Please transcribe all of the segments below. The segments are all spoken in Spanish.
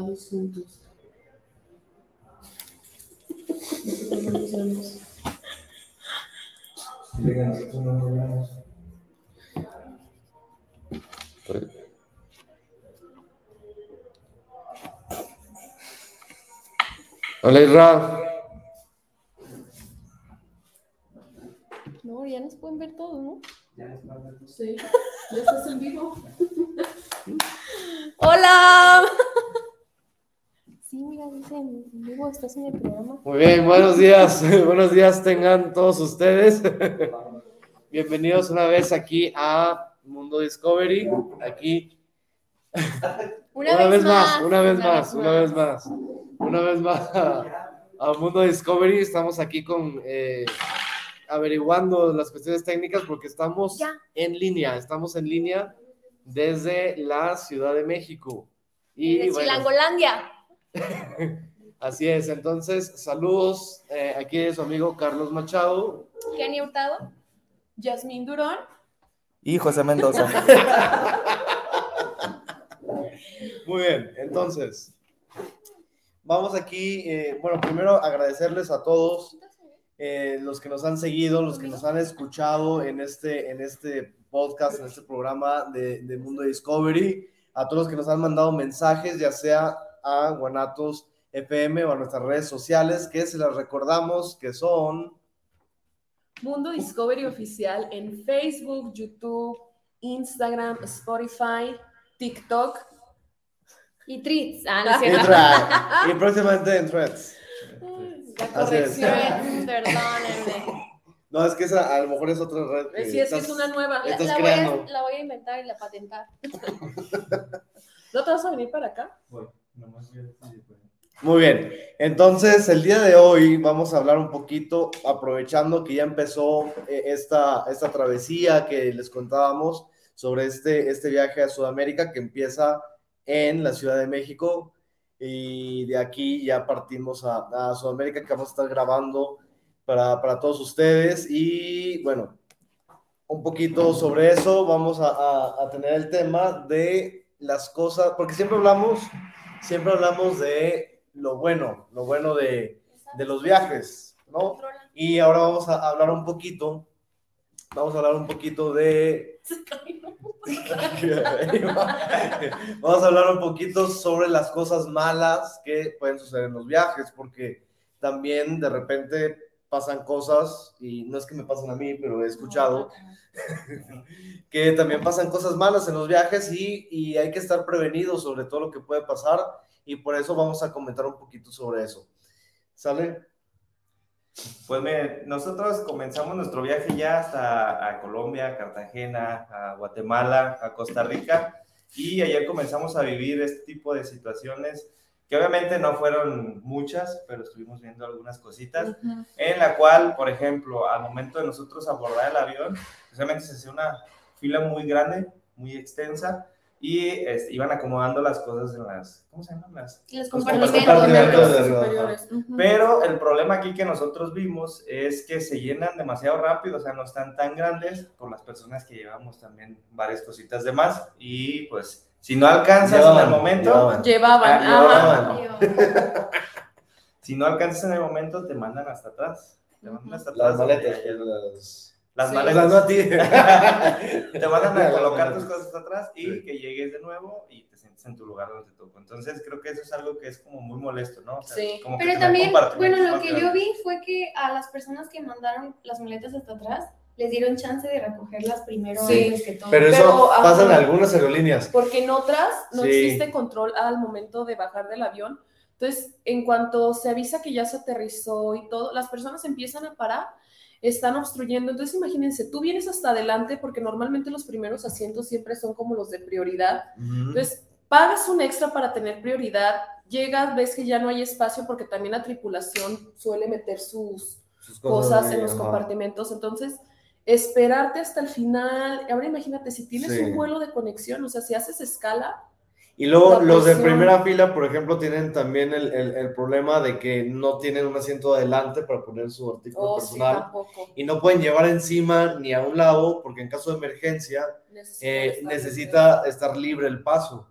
Todos juntos. Hola Isra. No, ya nos pueden ver todos, ¿no? Sí, ya estás en vivo. ¡Hola! Sí, mira, dice en vivo, estás en el programa. Muy bien, buenos días. buenos días tengan todos ustedes. Bienvenidos una vez aquí a Mundo Discovery. Aquí Una, vez más, una vez más, una vez más, una vez más a, a Mundo Discovery. Estamos aquí con eh, averiguando las cuestiones técnicas porque estamos Ya. en línea, estamos en línea desde la Ciudad de México. Y bueno, Chilangolandia. Así es, entonces saludos, eh, aquí es su amigo Carlos Machado. Kenny Hurtado. Yasmín Durón. Y José Mendoza. Muy bien, entonces, vamos aquí, eh, bueno, primero agradecerles a todos eh, los que nos han seguido, los que nos han escuchado en este, en este podcast, en este programa de, de Mundo Discovery, a todos los que nos han mandado mensajes, ya sea a Guanatos FM o a nuestras redes sociales, que se las recordamos que son... Mundo Discovery Oficial en Facebook, YouTube, Instagram, Spotify, TikTok. Y Treats. Ah, no es Y, cierto. y próximamente en Threads. La es. corrección. Perdónenme. No, es que esa a lo mejor es otra red. que Sí, es que es una nueva. La, Estás la voy a, creando. la voy a inventar y la patentar. ¿No te vas a venir para acá? Muy bien, entonces el día de hoy vamos a hablar un poquito, aprovechando que ya empezó eh, esta, esta travesía que les contábamos sobre este, este viaje a Sudamérica que empieza en la Ciudad de México. Y de aquí ya partimos a, a Sudamérica que vamos a estar grabando para, para todos ustedes. Y bueno, un poquito sobre eso vamos a, a- a tener el tema de las cosas, porque siempre hablamos, siempre hablamos de lo bueno, lo bueno de, de los viajes, ¿no? Y ahora vamos a hablar un poquito, vamos a hablar un poquito de... vamos a hablar un poquito sobre las cosas malas que pueden suceder en los viajes, porque también de repente pasan cosas, y no es que me pasen a mí, pero he escuchado que también pasan cosas malas en los viajes y, y hay que estar prevenidos sobre todo lo que puede pasar y por eso vamos a comentar un poquito sobre eso. ¿Sale? Pues mire, nosotros comenzamos nuestro viaje ya hasta a Colombia, a Cartagena, a Guatemala, a Costa Rica y ayer comenzamos a vivir este tipo de situaciones que obviamente no fueron muchas, pero estuvimos viendo algunas cositas, en la cual, por ejemplo, al momento de nosotros abordar el avión, precisamente se hacía una fila muy grande, muy extensa, y este, iban acomodando las cosas en las, ¿cómo se llaman? Las, Los Los compartimentos. compartimentos. de- superiores. Pero el problema aquí que nosotros vimos es que se llenan demasiado rápido, o sea, no están tan grandes por las personas que llevamos también varias cositas de más y pues si no alcanzas en el momento, llevaban. Llevaban. Ah, llevaban. si no alcanzas en el momento te mandan hasta atrás. Te mandan hasta Las atrás. maletas. pues, las- Las Sí. O sea, maletas. no a ti. te mandan a colocar tus cosas atrás y Sí. que llegues de nuevo y te sientes en tu lugar donde te tocó. Entonces creo que eso es algo que es como muy molesto, ¿no? O sea, Sí. como que Pero tener también, bueno, lo que yo vi fue que a las personas que mandaron las maletas hasta atrás les dieron chance de recogerlas primero Sí. antes que todo. Pero eso Pero, ajá. pasa en algunas aerolíneas. Porque en otras no Sí. existe control al momento de bajar del avión. Entonces, en cuanto se avisa que ya se aterrizó y todo, las personas empiezan a parar, están obstruyendo. Entonces, imagínense, tú vienes hasta adelante porque normalmente los primeros asientos siempre son como los de prioridad. Entonces, pagas un extra para tener prioridad, llegas, ves que ya no hay espacio porque también la tripulación suele meter sus Sus cosas en los ajá. compartimentos. Entonces, esperarte hasta el final. Ahora imagínate, si tienes Sí. un vuelo de conexión, o sea, si haces escala, Y luego los de primera fila, por ejemplo, tienen también el, el- el problema de que no tienen un asiento adelante para poner su artículo oh, sí, personal tampoco. y no pueden llevar encima ni a un lado porque en caso de emergencia Necesita eh, estar necesita estar libre el paso.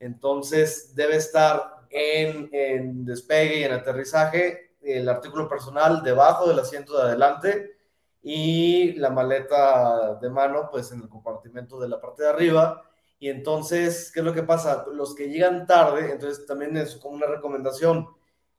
Entonces debe estar en, en despegue y en aterrizaje, el artículo personal debajo del asiento de adelante y la maleta de mano pues en el compartimento de la parte de arriba. Y entonces, ¿qué es lo que pasa? Los que llegan tarde, entonces también es como una recomendación,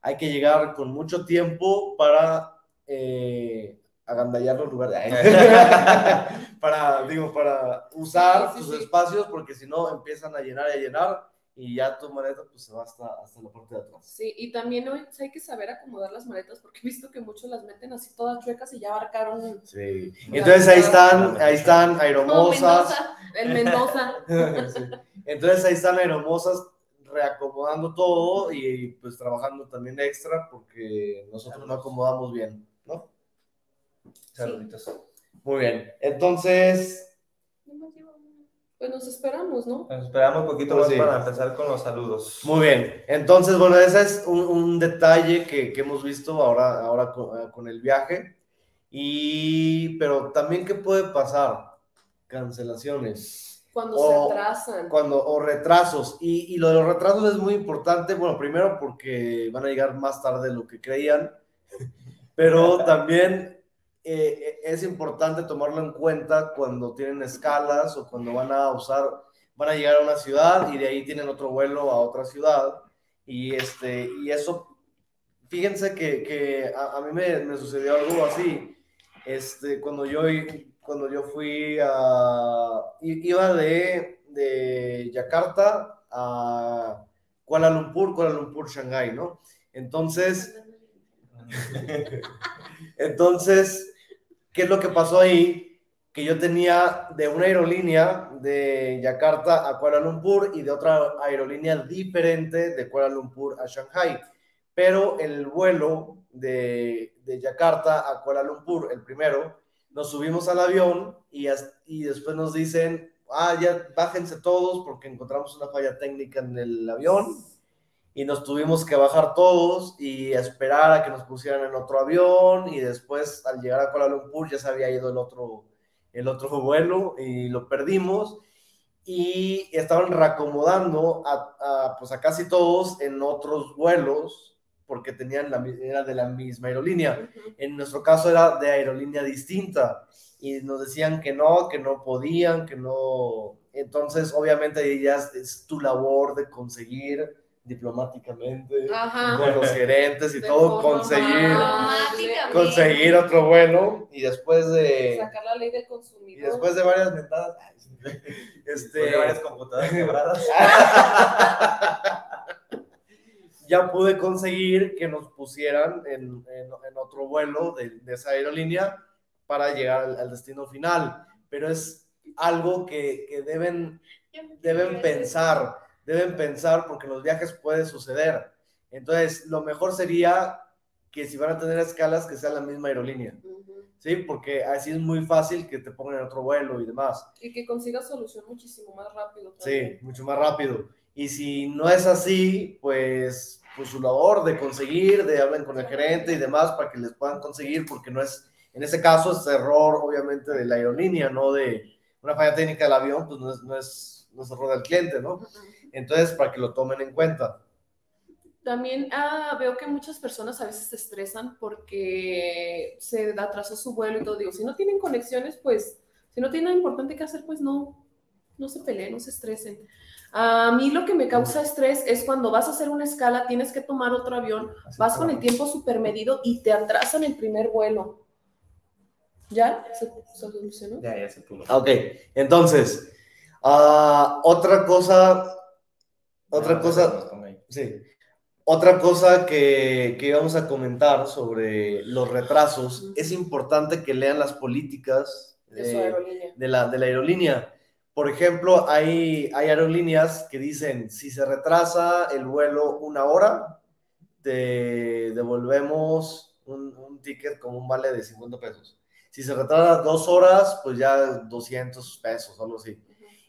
hay que llegar con mucho tiempo para eh, agandallar los lugares. para, digo, para usar Sí, sí, sus sí. espacios, porque si no empiezan a llenar y a llenar y ya tu maleta pues se va hasta, hasta la parte de atrás. Sí, y también hoy hay que saber acomodar las maletas porque he visto que muchos las meten así todas chuecas y ya abarcaron Sí. Entonces ahí están, ahí están aeromosas. Mendoza. el Mendoza. Sí. Entonces ahí están aeromosas reacomodando todo y pues trabajando también extra porque nosotros no acomodamos bien, ¿no? Saluditos. Muy bien. Entonces, Pues nos esperamos, ¿no? Nos esperamos un poquito Pues más sí. para empezar con los saludos. muy bien. Entonces, bueno, ese es un, un detalle que, que hemos visto ahora, ahora con, eh, con el viaje. Y, pero también, ¿qué puede pasar? Cancelaciones. Cuando O- se atrasan. cuando o retrasos y, y lo de los retrasos es muy importante bueno primero porque van a llegar más tarde de lo que creían pero también eh, es importante tomarlo en cuenta cuando tienen escalas o cuando van a usar van a llegar a una ciudad y de ahí tienen otro vuelo a otra ciudad. Y este y eso fíjense que, que a, a mí me, me sucedió algo así. Este cuando yo cuando yo fui a iba de, de Yakarta a Kuala Lumpur Kuala Lumpur Shanghái no entonces entonces, ¿qué es lo que pasó ahí? Que yo tenía de una aerolínea de Yakarta a Kuala Lumpur y de otra aerolínea diferente de Kuala Lumpur a Shanghai. Pero el vuelo de, de Yakarta a Kuala Lumpur, el primero, nos subimos al avión y, y después nos dicen, ah, ya bájense todos porque encontramos una falla técnica en el avión y nos tuvimos que bajar todos y esperar a que nos pusieran en otro avión y después al llegar a Kuala Lumpur ya se había ido el otro, el otro vuelo y lo perdimos y estaban reacomodando a, a, pues a casi todos en otros vuelos porque tenían la, era de la misma aerolínea. Ujú. En nuestro caso era de aerolínea distinta y nos decían que no, que no podían, que no. Entonces, obviamente, ya es, es tu labor de conseguir diplomáticamente Ajá. con los gerentes y De todo, conseguir, conseguir otro vuelo y después de. Sacar la ley del Y consumidor. después de varias mentadas, este, de varias computadoras quebradas. ya pude conseguir que nos pusieran en, en- en otro vuelo de, de esa aerolínea para llegar al, al destino final. Pero es algo que, que deben, deben pensar, deben pensar porque los viajes puede suceder. Entonces, lo mejor sería que si van a tener escalas, que sea la misma aerolínea, Ujú. ¿sí? Porque así es muy fácil que te pongan en otro vuelo y demás. Y que consigas solución muchísimo más rápido. Sí, también. mucho más rápido. Y si no es así, pues, pues su labor de conseguir, de hablar con el gerente y demás para que les puedan conseguir, porque no es, en ese caso es error obviamente de la aerolínea, no de una falla técnica del avión, pues no es, no es, no es error del cliente, ¿no? Entonces, para que lo tomen en cuenta. También ah, veo que muchas personas a veces se estresan porque se atrasó su vuelo y todo. Digo, si no tienen conexiones, pues, si no tienen nada importante que hacer, pues no, no se peleen, no se estresen. A mí lo que me causa estrés es cuando vas a hacer una escala, tienes que tomar otro avión, vas con el tiempo súper medido y te atrasan el primer vuelo. ¿Ya? ¿Se, se solucionó? Ya, ya se pudo. Ok, entonces, ah, otra cosa, otra Ya, cosa. Sí. Otra cosa que, que íbamos a comentar sobre los retrasos, es importante que lean las políticas De de la, de la aerolínea. Por ejemplo, hay, hay aerolíneas que dicen, si se retrasa el vuelo una hora, te devolvemos un, un ticket como un vale de 50 pesos. Si se retrasa dos horas, pues ya 200 pesos, algo así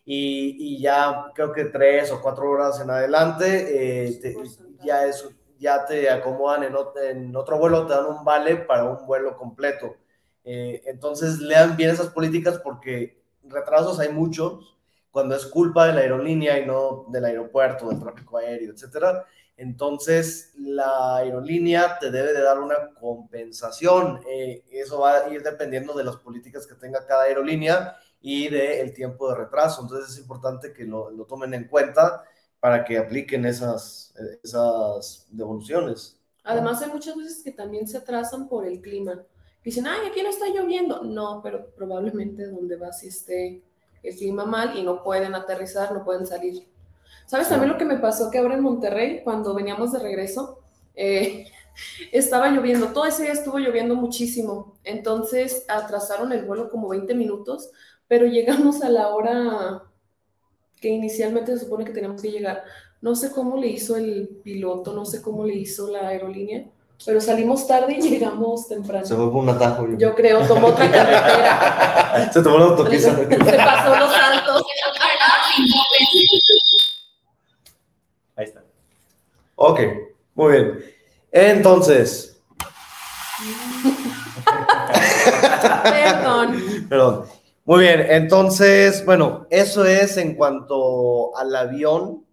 y, y ya creo que tres o cuatro horas en adelante eh, te- ya, es, ya te acomodan en, en otro vuelo, te dan un vale para un vuelo completo. Eh, entonces lean bien esas políticas porque retrasos hay muchos cuando es culpa de la aerolínea y no del aeropuerto, del tráfico aéreo, etcétera. Entonces la aerolínea te debe de dar una compensación. Eh, eso va a ir dependiendo de las políticas que tenga cada aerolínea y del tiempo de retraso. Entonces es importante que lo, lo tomen en cuenta para que apliquen esas, esas devoluciones. Además, hay muchas veces que también se atrasan por el clima. Dicen, ay, aquí no está lloviendo. No, pero probablemente donde vas esté el clima mal y no pueden aterrizar, no pueden salir. ¿Sabes también lo que me pasó? Que ahora en Monterrey, cuando veníamos de regreso, eh, estaba lloviendo. Todo ese día estuvo lloviendo muchísimo. Entonces atrasaron el vuelo como 20 minutos, pero llegamos a la hora que inicialmente se supone que teníamos que llegar. No sé cómo le hizo el piloto, no sé cómo le hizo la aerolínea, pero salimos tarde y llegamos temprano. Se fue por un atajo. Yo, yo creo, tomó otra carretera. se tomó la autopista. se pasó los saltos. Ok, muy bien. Entonces. Perdón. Perdón. Muy bien, entonces, bueno, eso es en cuanto al avión.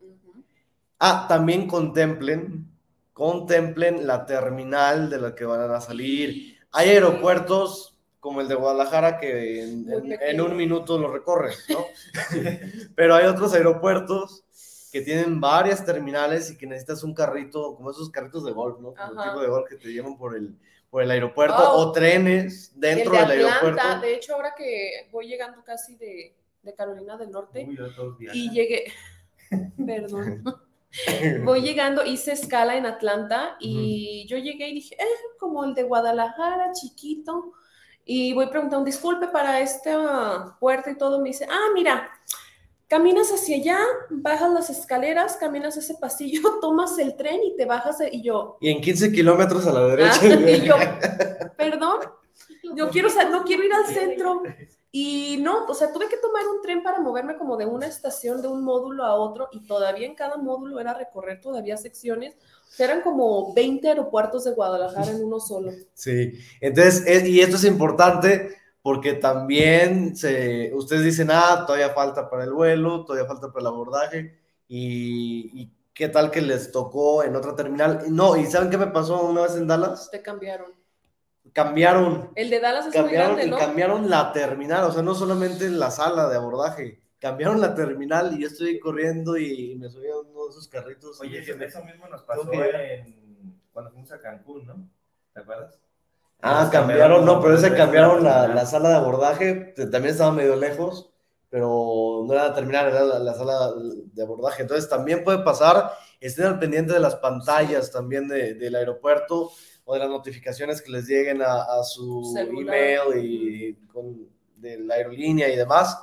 Ah, también contemplen, contemplen la terminal de la que van a salir. Hay aeropuertos como el de Guadalajara que en, en, en un minuto lo recorres, ¿no? Pero hay otros aeropuertos que tienen varias terminales y que necesitas un carrito, como esos carritos de golf, ¿no? Como el tipo de golf que te llevan por el, por el aeropuerto Oh. o trenes dentro el de del Atlanta, aeropuerto. de hecho, ahora que voy llegando casi de, de Carolina del Norte Uy, y llegué, perdón, voy llegando, hice escala en Atlanta y yo llegué y dije, eh, como el de Guadalajara, chiquito, y voy preguntando, disculpe, para esta puerta y todo, me dice, ah, mira, caminas hacia allá, bajas las escaleras, caminas ese pasillo, tomas el tren y te bajas, de- y yo, Y en 15 kilómetros a la derecha. Ah, y yo, perdón, yo quiero, sa- no quiero ir al centro. Y no, o sea, tuve que tomar un tren para moverme como de una estación, de un módulo a otro, y todavía en cada módulo era recorrer todavía secciones. O sea, eran como 20 aeropuertos de Guadalajara en uno solo. Sí, entonces, es- y esto es importante porque también se, ustedes dicen, ah, todavía falta para el vuelo, todavía falta para el abordaje, y, y qué tal que les tocó en otra terminal. No, ¿y saben qué me pasó una vez en Dallas? Te cambiaron. Cambiaron, El de Dallas es muy cambiaron y ¿no? cambiaron la terminal, o sea, no solamente la sala de abordaje, cambiaron la terminal y yo estoy corriendo y me subí a uno de esos carritos. Oye, y eso mismo nos pasó en... cuando fuimos a Cancún, ¿no? ¿Te acuerdas? Ah, cambiaron, no, pero ese cambiaron la, la sala de abordaje, también estaba medio lejos, pero no era la terminal, era la, la sala de abordaje. Entonces también puede pasar, estén al pendiente de las pantallas también de- del aeropuerto o de las notificaciones que les lleguen a, a su Celular. email y con, de la aerolínea y demás,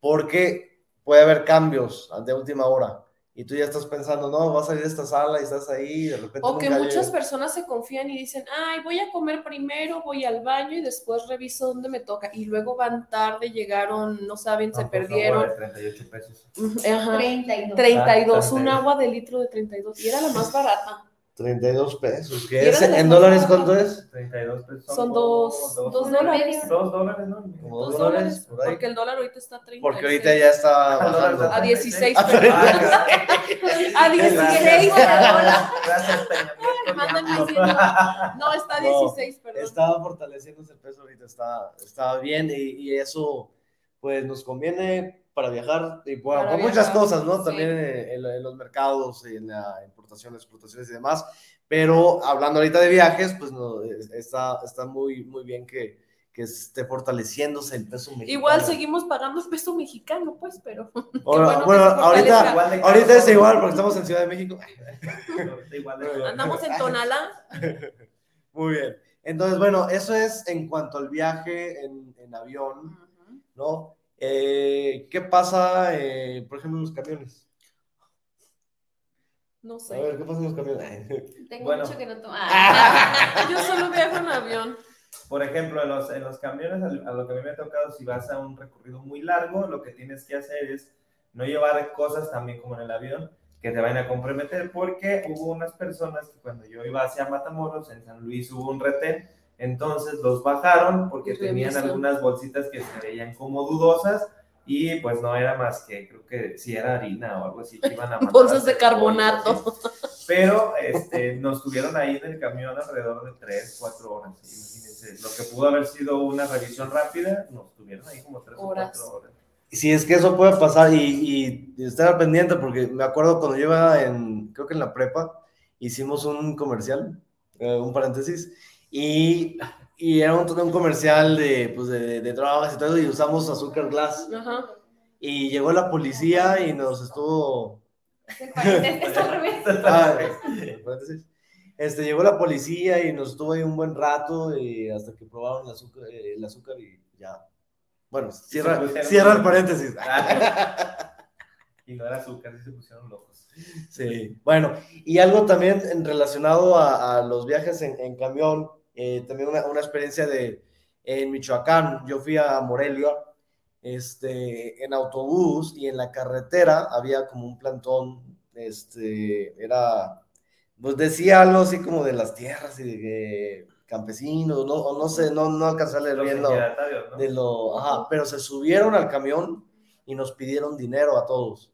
porque puede haber cambios de última hora. Y tú ya estás pensando, no, va a salir de esta sala y estás ahí y de repente... O que muchas llega. personas se confían y dicen, ay, voy a comer primero, voy al baño y después reviso dónde me toca. Y luego van tarde, llegaron, no saben, se No, por perdieron. favor, 38 pesos. Ajá. 32. 32, Ah, un agua de litro de 32. Y era la más barata. 32 pesos, Y ¿qué es? ¿En dólares cuánto es? 32 pesos. Son como dos, dos Uno y dólares. medio. Dos dólares, ¿no? Como Dos dos dólares. dólares, por ahí. Porque el dólar ahorita está a 30. Porque ahorita ya está bajando. A 16 Ah, pesos. A 16 dólares. Gracias, Peña No. 100 dólares. No, está a No, 16, perdón. Estaba fortaleciéndose el peso ahorita, está, está bien y, y eso pues nos conviene para viajar y por, Para por muchas viajar, cosas, ¿no? sí. También en, en los mercados, en la importación, exportaciones y demás. Pero hablando ahorita de viajes, pues no, es- está, está muy, muy bien que, que esté fortaleciéndose el peso mexicano. Igual seguimos pagando el peso mexicano, pues, pero. Bueno, ahorita. Igual es igual porque estamos en Ciudad de México. Andamos en Tonalá. Muy bien. Entonces, bueno, eso es en cuanto al viaje en, en avión, ¿no? Eh, ¿Qué pasa, eh, por ejemplo, en los camiones? No A sé. ver, ¿qué pasa en los camiones? Tengo Bueno. mucho que no tomo. Ah. Yo solo viajo en avión. Por ejemplo, en los, en los camiones, a lo que a mí me ha tocado, si vas a un recorrido muy largo, lo que tienes que hacer es no llevar cosas también como en el avión que te vayan a comprometer, porque hubo unas personas que cuando yo iba hacia Matamoros, en San Luis hubo un retén, entonces los bajaron porque tenían algunas bolsitas que se veían como dudosas y pues no era más que, creo que si era harina o algo así, que iban a mandar Bolsas de carbonato. Pero este, nos tuvieron ahí en el camión alrededor de 3, 4 horas. Imagínense, lo que pudo haber sido una revisión rápida, nos tuvieron ahí como 3 o Horas. 4 horas. Si es que eso puede pasar y, y estar pendiente, porque me acuerdo cuando yo iba en, creo que en la prepa, hicimos un comercial, eh, un paréntesis, y, y era un, un comercial de, pues de, de drogas y todo, y usamos azúcar glass. Ajá. Y llegó la policía y nos estuvo... Es al revés. Ah, paréntesis. Este, llegó la policía y nos estuvo ahí un buen rato y hasta que probaron el azúcar, el azúcar y ya. Bueno, cierra, cierra el paréntesis. y no era azúcar, se pusieron locos. Sí, bueno, y algo también relacionado a, a los viajes en, en camión, eh, también una, una experiencia de en Michoacán, yo fui a Morelia, este, en autobús y en la carretera había como un plantón, este, era, pues decía algo así como de las tierras y de que campesinos, no, o no sé, no, no alcancé a leer bien lo- de lo, ajá, pero se subieron al camión y nos pidieron dinero a todos.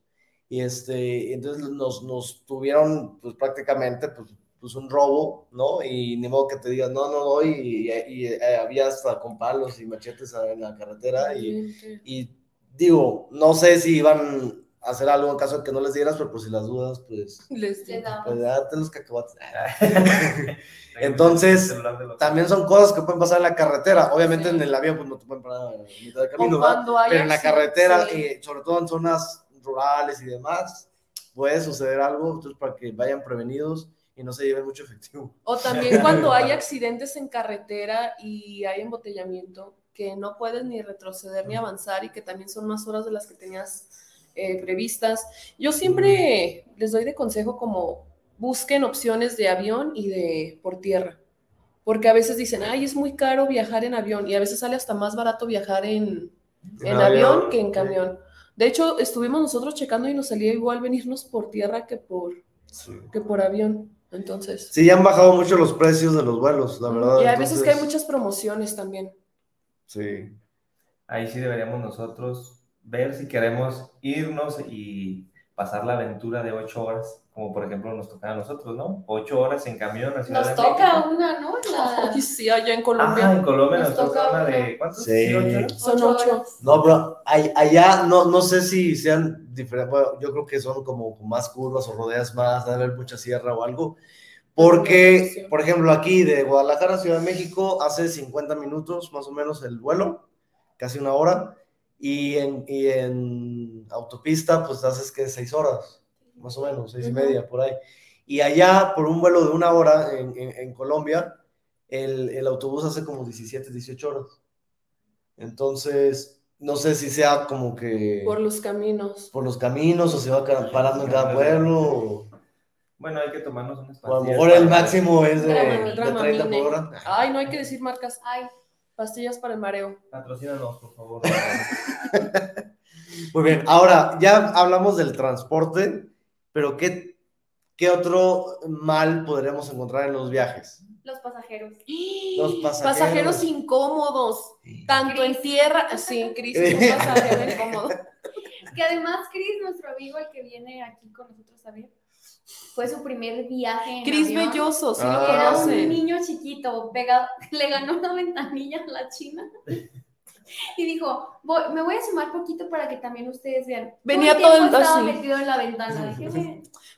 Y este, entonces nos, nos tuvieron, pues prácticamente, pues, pues un robo, ¿no? Y ni modo que te digas, no, no doy, y, y, eh, había hasta con palos y machetes en la carretera, y, y digo, no sé si iban a hacer algo en caso de que no les dieras, pero pues si las dudas, pues, Les pues date los cacahuates. Entonces, de También son cosas que pueden pasar en la carretera. Obviamente Sí. en el avión pues no te pueden parar a mitad del O camino, pero en la carretera, sí. eh, sobre todo en zonas rurales y demás, puede suceder algo, entonces para que vayan prevenidos y no se lleven mucho efectivo. O también cuando hay accidentes en carretera y hay embotellamiento, que no puedes ni retroceder ni avanzar y que también son más horas de las que tenías eh, previstas. Yo siempre les doy de consejo como busquen opciones de avión y de por tierra, porque a veces dicen, ay, es muy caro viajar en avión y a veces sale hasta más barato viajar en, en avión que en camión. De hecho, estuvimos nosotros checando y nos salía igual venirnos por tierra que por, Sí. que por avión. Entonces... Sí, han bajado mucho los precios de los vuelos, la verdad. Y hay veces que hay muchas promociones también. Sí. Ahí sí deberíamos nosotros ver si queremos irnos y pasar la aventura de ocho horas, como por ejemplo nos toca a nosotros, ¿no? Ocho horas en camión a Ciudad Nos de toca México. una, ¿no? La... Sí, allá en Ah, Colombia. en Colombia nos, Nos toca toca una de ¿cuántos? Sí. ¿Ocho horas? Son Ocho. No, pero allá no, no sé si sean diferentes, bueno, yo creo que son como más curvas o rodeas más, debe haber mucha sierra o algo. Porque, por ejemplo, aquí de Guadalajara a Ciudad de México hace 50 minutos más o menos el vuelo, casi una hora, y en, y en autopista pues haces que 6 horas, más o menos, seis y Ujú. media por ahí. Y allá, por un vuelo de una hora en, en- en Colombia, el, el autobús hace como 17, 18 horas. Entonces, no sé si sea como que Por los caminos. por los caminos o se va parando en cada pueblo. O, Bueno, hay que tomarnos unas o a lo mejor el máximo es de, Dramamine. de 30 Dramamine. por hora. Ay, no hay que decir marcas. Ay, Pastillas para el mareo. Patrocínanos, por favor. Muy bien, ahora ya hablamos del transporte, pero ¿qué, qué otro mal podríamos encontrar en los viajes? Los pasajeros. Los pasajeros. Pasajeros incómodos. Tanto en Cris. tierra. Sí, Cris un pasajero incómodo. Que además, Chris, nuestro amigo, el que viene aquí con nosotros también, fue su primer viaje Cris. Belloso, sí Ah, lo Era un niño chiquito, pegado, le ganó una ventanilla a la china. Y dijo, "Voy- me voy a sumar poquito para que también ustedes vean. Venía todo el- tiempo estaba así. metido en la ventana.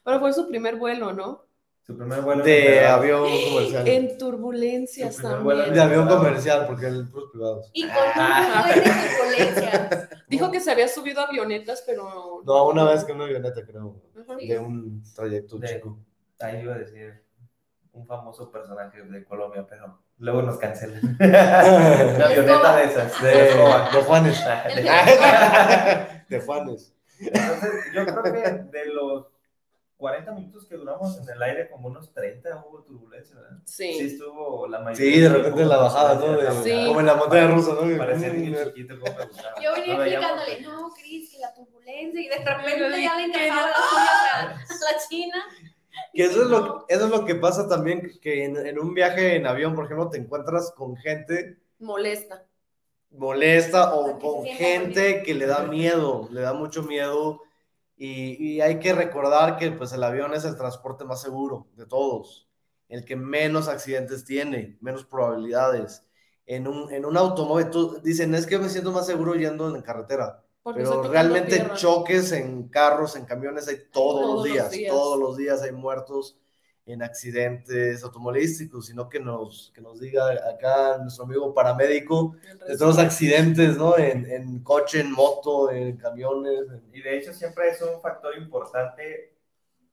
Pero fue su primer vuelo, ¿no? Su primer vuelo. De en avión comercial. En turbulencias Su primer vuelo también. De avión comercial, porque el puros privados. y con Ah. turbulencias. Dijo que se había subido a avionetas, pero. No, una vez que una avioneta, creo. Ajá. De un trayecto De- chico. Ahí iba a decir un famoso personaje de Colombia, pero luego nos cancelan. Una avioneta de esas. De, De Juanes. De Juanes. Entonces, yo creo que de los 40 minutos que duramos en el aire, como unos 30 hubo turbulencia, ¿verdad? Sí, Sí. estuvo la mayoría. Sí, de repente en la bajada, ¿no? De- Sí. Como en la montaña rusa, ¿no? Parecía niño chiquito, como me gustaba. Yo venía No explicándole, no, Cris, que la turbulencia, y de repente ya le encajaba las uñas a, a la china. Que eso es lo, eso es lo que pasa también, que en, en un viaje en avión, por ejemplo, te encuentras con gente Molesta. molesta O con gente que le da miedo, le da mucho miedo Y, y hay que recordar que pues el avión es el transporte más seguro de todos, el que menos accidentes tiene, menos probabilidades. En un, en un automóvil, tú, dicen, es que me siento más seguro yendo en carretera, Porque pero realmente tierra. choques en carros, en camiones hay todos, Todos los los días, días. todos los días hay muertos en accidentes automovilísticos, sino que nos, que nos diga acá nuestro amigo paramédico de todos los accidentes, ¿no? En, en coche, en moto, en camiones. en- Y de hecho siempre es un factor importante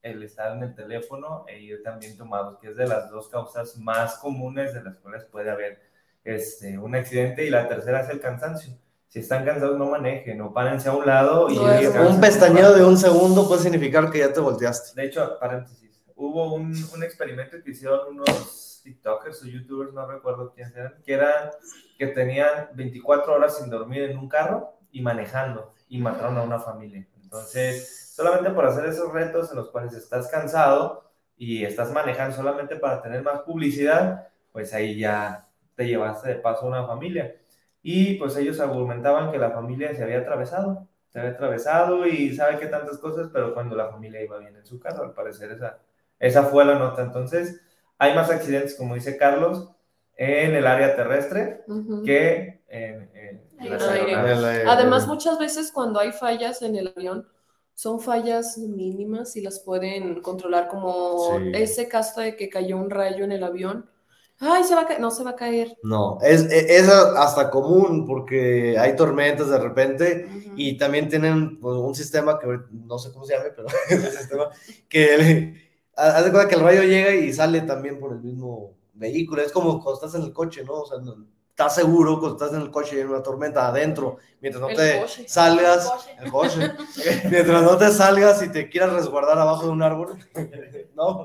el estar en el teléfono e ir también tomados, que es de las dos causas más comunes de las cuales puede haber este, un accidente y la tercera es el cansancio. Si están cansados no manejen o párense a un lado y No, Un pestañeo de un segundo puede significar que ya te volteaste. De hecho, paréntesis, hubo un, un experimento que hicieron unos TikTokers o YouTubers, no recuerdo quiénes eran, que eran que tenían 24 horas sin dormir en un carro y manejando y mataron a una familia. Entonces, solamente por hacer esos retos en los cuales estás cansado y estás manejando solamente para tener más publicidad, pues ahí ya te llevaste de paso a una familia. Y pues ellos argumentaban que la familia se había atravesado, se había atravesado y sabe que tantas cosas, pero cuando la familia iba bien en su carro, al parecer esa, esa fue la nota. Entonces, hay más accidentes, como dice Carlos, en el área terrestre Ujú. que en, en las aeronaves. El, eh, Además, muchas veces cuando hay fallas en el avión, son fallas mínimas y las pueden controlar, como Sí. ese caso de que cayó un rayo en el avión. Ay, se va a caer. No se va a caer. No, es, es es hasta común porque hay tormentas de repente Ujú. y también tienen pues, un sistema que no sé cómo se llame, pero es un sistema que le- haz de cuenta que el rayo llega y sale también por el mismo vehículo. Es como cuando estás en el coche, ¿no? O sea, no- estás seguro cuando estás en el coche y hay una tormenta adentro, mientras no El te coche. salgas, El coche. el coche, mientras no te salgas y te quieras resguardar abajo de un árbol, ¿no?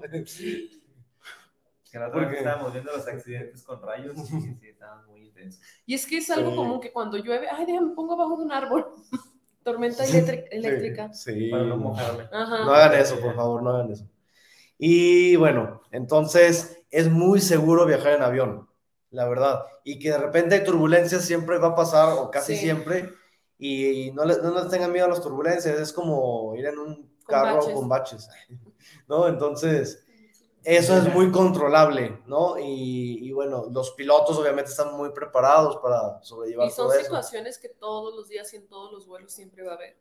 Que la otra vez Porque- estábamos viendo los accidentes con rayos y sí, estaban muy intensos. Y es que es algo Sí. común que cuando llueve, ay, déjame, pongo abajo de un árbol. Tormenta eléctrica. eléctrica. Sí. Para no mojarme. Ajá. No hagan eso, por favor, no hagan eso. Y bueno, entonces es muy seguro viajar en avión, la verdad. Y que de repente hay turbulencias, siempre va a pasar, o casi Sí. siempre. Y no les, no les tengan miedo a las turbulencias, es como ir en un carro baches. con baches, ¿no? Entonces, eso es muy controlable, ¿no? Y, y bueno, los pilotos obviamente están muy preparados para sobrellevar Y son eso. situaciones que todos los días y en todos los vuelos siempre va a haber.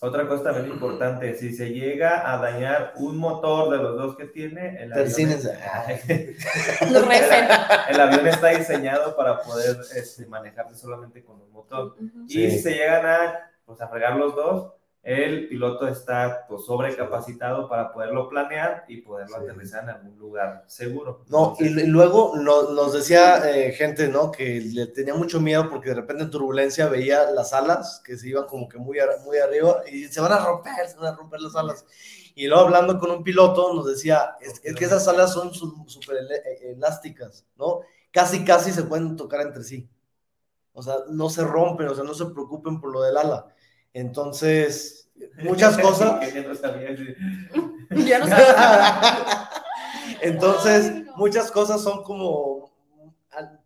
Otra cosa también importante, si se llega a dañar un motor de los dos que tiene, el avión, Persínense. Recen. el avión está diseñado para poder este, manejarse solamente con un motor. Ujú. Y Sí. si se llegan a, pues, a fregar los dos, el piloto está pues, sobrecapacitado para poderlo planear y poderlo Sí. aterrizar en algún lugar seguro. No, y, Entonces, y luego no- nos decía eh, gente, ¿no? Que le tenía mucho miedo porque de repente en turbulencia veía las alas que se iban como que muy, muy arriba y se van a romper, se van a romper las alas. Y luego hablando con un piloto nos decía, es, es que esas alas son súper elásticas, ¿no? Casi, casi se pueden tocar entre sí. O sea, no se rompen, o sea, no se preocupen por lo del ala. Entonces, muchas cosas... Entonces, Ay, no. muchas cosas son como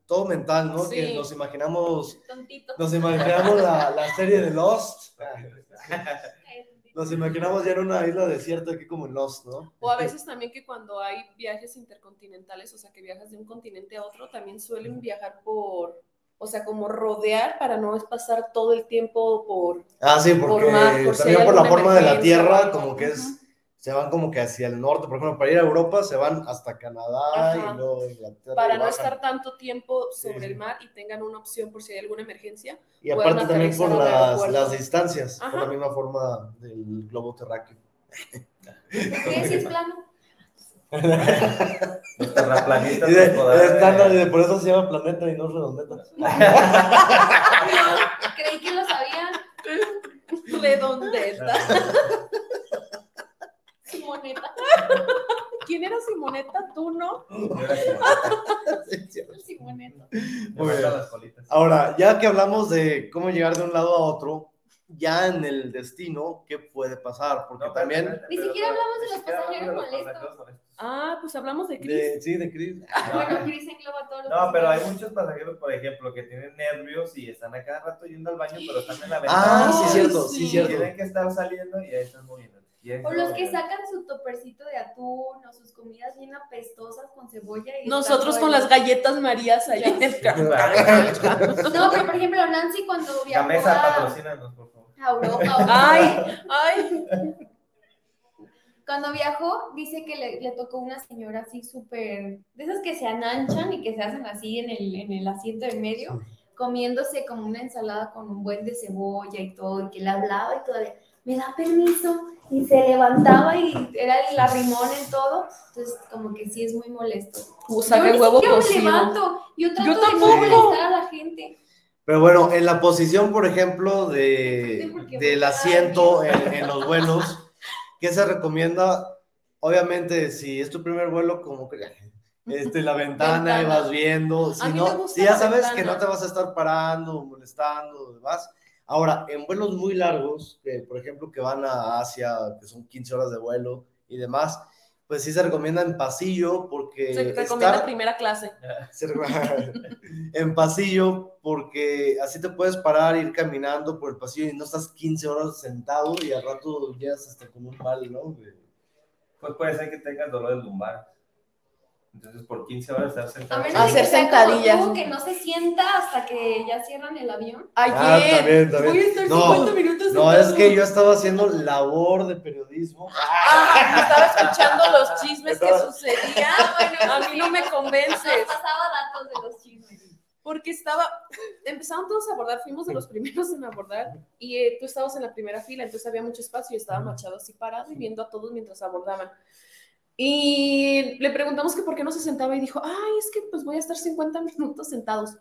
todo mental, ¿no? Sí. Que nos imaginamos, Tontito. nos imaginamos la, la serie de Lost. Nos imaginamos ya en una isla desierta aquí como en Lost, ¿no? O a veces también que cuando hay viajes intercontinentales, o sea, que viajas de un continente a otro, también suelen viajar por, o sea, como rodear para no pasar todo el tiempo por... Ah, sí, porque Por mar, por también por la forma de la tierra, como que es, se van como que hacia el norte, por ejemplo, para ir a Europa se van hasta Canadá Ajá. y luego Inglaterra. Para no estar tanto tiempo sobre Sí, el mar y tengan una opción por si hay alguna emergencia. Y aparte también por las, distancias, por Ajá. la misma forma del globo terráqueo. ¿Qué si es plano? Los terraplanistas Y de- eh, de- por eso se llama planeta y no redondeta. Creí que lo sabían. Redondeta. Simoneta. ¿Quién era Simoneta? ¿Tú no? Simoneta. Muy bien. Ahora, ya que hablamos de cómo llegar de un lado a otro, ya en el destino, ¿qué puede pasar? Porque No, pero también... Ni pero- siquiera hablamos de ni los siquiera hablamos pasajeros de los molestos. pasajeros molestos. Ah, pues hablamos de Chris. de- sí, de Chris. Bueno, Chris engloba todos los No, pero hay muchos pasajeros, por ejemplo, que tienen nervios y están a cada rato yendo al baño, pero están en la Ah, ventana. sí, Ay, cierto, sí. sí, Y cierto. tienen que estar saliendo y ahí están moviendo. O los que sacan su topercito de atún o sus comidas bien apestosas con cebolla. Y Nosotros con las galletas Marías allá No, pero por ejemplo, Nancy cuando La viajó mesa, a, patrocínanos, por favor. a Europa, Ay, ay. cuando viajó, dice que le, le tocó una señora así súper, de esas que se ananchan y que se hacen así en el, en el asiento de medio, comiéndose como una ensalada con un buen de cebolla y todo, y que le hablaba y todavía, me da permiso, y se levantaba y era el arrimón en todo, entonces como que sí es muy molesto. Usa Yo el huevo me levanto, yo trato Yo de no tampoco. molestar a la gente. Pero bueno, en la posición, por ejemplo, de, porque del asiento en, en los vuelos, ¿qué se recomienda? Obviamente, si es tu primer vuelo, como que este, la ventana y vas viendo. A Si, no, gusta si ya sabes ventana. que no te vas a estar parando, molestando, demás. Ahora, en vuelos muy largos, que, por ejemplo, que van a Asia, que son 15 horas de vuelo y demás, pues sí se recomienda en pasillo porque Se recomienda estar- primera clase. en pasillo porque así te puedes parar, ir caminando por el pasillo y no estás 15 horas sentado y al rato llegas hasta con un mal, ¿no? Pues puede ser que tengas dolor de lumbar. Entonces, por 15 horas estar A sentado. menos de Hacer como sentadillas. que no se sienta hasta que ya cierran el avión. Ayer. Ah, también, también. Voy a estar No, 50 minutos No, es que yo estaba haciendo labor de periodismo. Ah, estaba escuchando los chismes que sucedían. A mí no me convences. pasaba datos de los chismes. Porque estaba, empezaron todos a abordar, fuimos de los primeros en abordar y eh, tú estabas en la primera fila, entonces había mucho espacio y estaba Machado así parado y viendo a todos mientras abordaban. Y le preguntamos que por qué no se sentaba y dijo, ay, es que pues voy a estar 50 minutos sentados.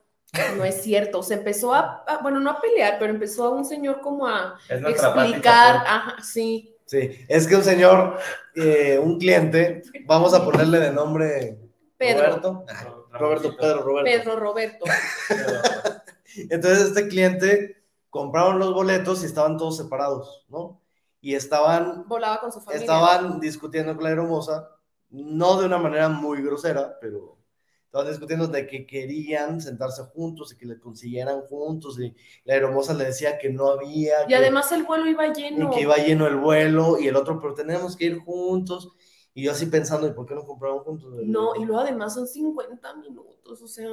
No es cierto, se empezó a, a- bueno, no a pelear, pero empezó a un señor como a explicar, plática, ajá, sí, Sí, es que un señor, eh, un cliente, vamos a ponerle de nombre Pedro, Roberto. Roberto, Pedro, Roberto. Pedro Roberto. Entonces este cliente compraron los boletos y estaban todos separados, ¿no? Y estaban Volaba con su familia. estaban discutiendo con la hermosa, no de una manera muy grosera, pero estaban discutiendo de que querían sentarse juntos y que le consiguieran juntos y la hermosa le decía que no había, Y que, además el vuelo iba y lleno. que iba lleno el vuelo y el otro, pero tenemos que ir juntos. Y yo así pensando, ¿y por qué no compraron juntos? No, y luego además son 50 minutos, o sea,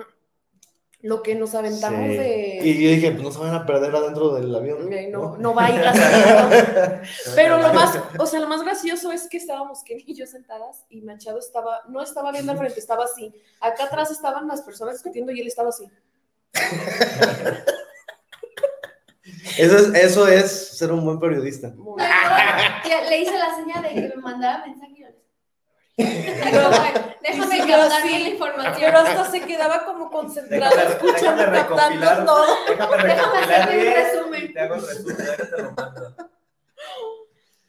lo que nos aventamos Sí. de... Y yo dije, pues no se van a perder adentro del avión. No, no vayas. no. Pero lo más, o sea, lo más gracioso es que estábamos Kenny y yo sentadas y Machado estaba, no estaba viendo al frente, estaba así. Acá atrás estaban las personas discutiendo y él estaba así. Eso es, eso es ser un buen periodista. Muy- Le hice la señal de que me mandara mensaje. Yo le- Déjame, captar bien la información. Pero hasta se quedaba como concentrado, Déjame- escuchando, déjame captando todo. Déjame Déjame hacerte un resumen. Te hago el resumen, ahorita te lo mando.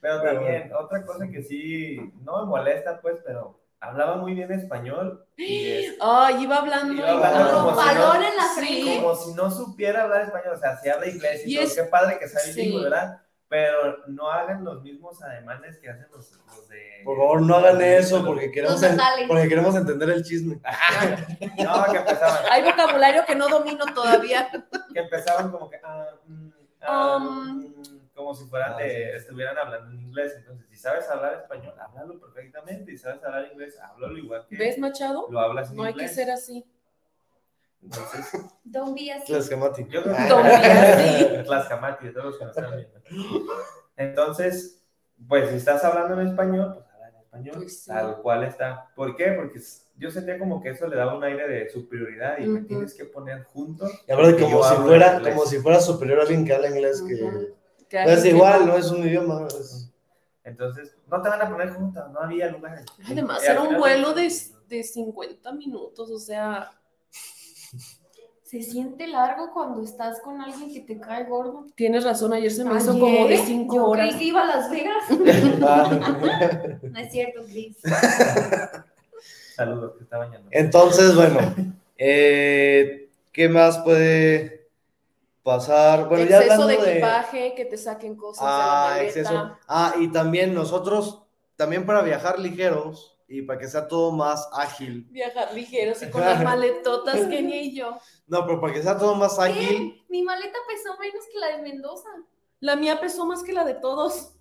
Pero también, otra cosa que sí, no me molesta, pues, pero hablaba muy bien español y es Ay, iba hablando. Iba hablando Con como si no- balón en la Sí. como si no supiera hablar español, o sea, si habla inglés y, Y todo, es- qué padre que sabe sí. bilingüe, ¿verdad? Pero no hagan los mismos ademanes que hacen los, los de... Por favor, no hagan eso porque queremos, porque queremos entender el chisme. No, que empezaban, Hay vocabulario que no domino todavía. que empezaban como que... ah, mm, ah, Um. mm, como si fueran de, estuvieran hablando en inglés. Entonces, si sabes hablar español, háblalo perfectamente. Y si sabes hablar inglés, háblalo igual que ¿Ves, Machado? lo hablas en No hay que inglés. ser así. Entonces, Don't be así. Tlaxcamati. yo creo que... Tlaxcamati, de todos los que nos están viendo. Entonces, pues si estás hablando en español, pues habla en español, Pues sí. tal cual está. ¿Por qué? Porque yo sentía como que eso le daba un aire de superioridad y me Ujú. tienes que poner juntos. Y aparte, como si, fuera, como si fuera superior a alguien que habla inglés, que Ujú. Que es igual, no es un idioma. es- Entonces, no te van a poner juntos, no había lugares. Además, era un vuelo de, de 50 minutos, o sea, Se siente largo cuando estás con alguien que te cae gordo. tienes razón, ayer se me hizo como de 5 yo horas. que iba a Las Vegas. No es cierto, Chris. Saludos, que está bañando. Entonces, bueno, eh, ¿qué más puede pasar, bueno, ya exceso hablando de de... equipaje, que te saquen cosas de la Ah, maleta. exceso. Ah, y también nosotros, también para viajar ligeros y para que sea todo más ágil. Viajar ligeros y con las maletotas, Kenia y yo. No, pero para que sea todo más ágil, Mi maleta pesó menos que la de Mendoza. La mía pesó más que la de todos.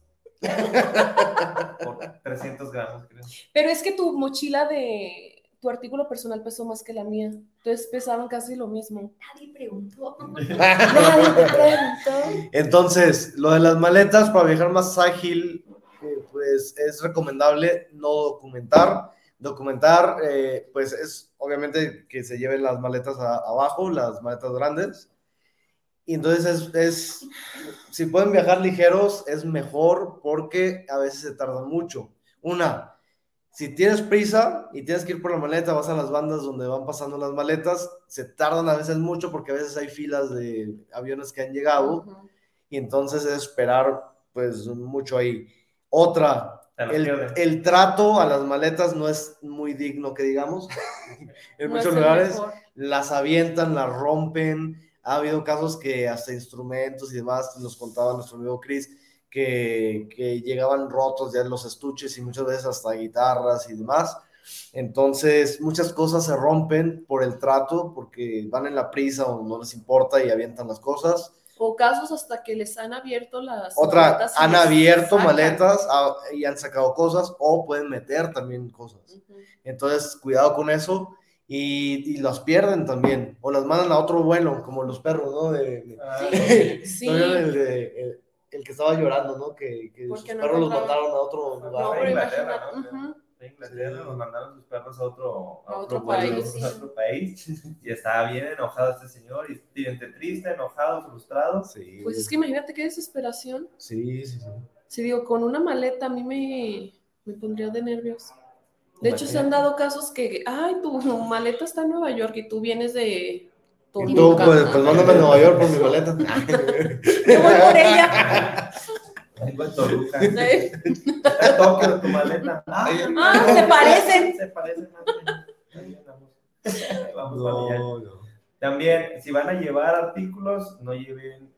Por 300 gramos, creo. Pero es que tu mochila de tu artículo personal pesó más que la mía. Entonces pesaban casi lo mismo. Nadie preguntó. Nadie te preguntó. Entonces, lo de las maletas para viajar más ágil, eh, pues es recomendable no documentar. Documentar, eh, pues es obviamente que se lleven las maletas a- abajo, las maletas grandes. Y entonces es, es, si pueden viajar ligeros, es mejor porque a veces se tardan mucho. Una, si tienes prisa y tienes que ir por la maleta, vas a las bandas donde van pasando las maletas, se tardan a veces mucho porque a veces hay filas de aviones que han llegado Ujú. y entonces es esperar pues mucho ahí. Otra, el, el trato a las maletas no es muy digno que digamos. en No muchos lugares mejor. las avientan, las rompen. Ha habido casos que hasta instrumentos y demás, nos contaba nuestro amigo Chris, que, que llegaban rotos ya los estuches y muchas veces hasta guitarras y demás. Entonces, muchas cosas se rompen por el trato, porque van en la prisa o no les importa y avientan las cosas. O casos hasta que les han abierto las Otra, maletas han abierto maletas ah, y han sacado cosas o pueden meter también cosas. Entonces, cuidado con eso y, y las pierden también o las mandan a otro vuelo, como los perros, ¿no? De, de- Ah, Sí. ¿no vieron el, de- el- el que estaba llorando, ¿no? Que, que sus no perros los mandaron a otro No, lugar. pero Inglaterra, imagínate, ¿no? ujú. De Inglaterra nos mandaron sus perros a otro, A otro vuelo, país, sí. a otro país, y estaba bien enojado este señor, y entre triste, enojado, frustrado. Sí, Pues es que imagínate qué desesperación. sí, sí, sí. Si digo, con una maleta a mí me, me pondría de nervios. De hecho, se han dado casos que, ay, tu maleta está en Nueva York y tú vienes de Y Toluca. tú, pues, pues mándame a Nueva York por mi maleta. Yo voy por ella. Toluca. Sí. Está en Tokio tu maleta. Ah, Ah, se parecen. Se parecen. Vamos. No, no. También, si van a llevar artículos, no lleven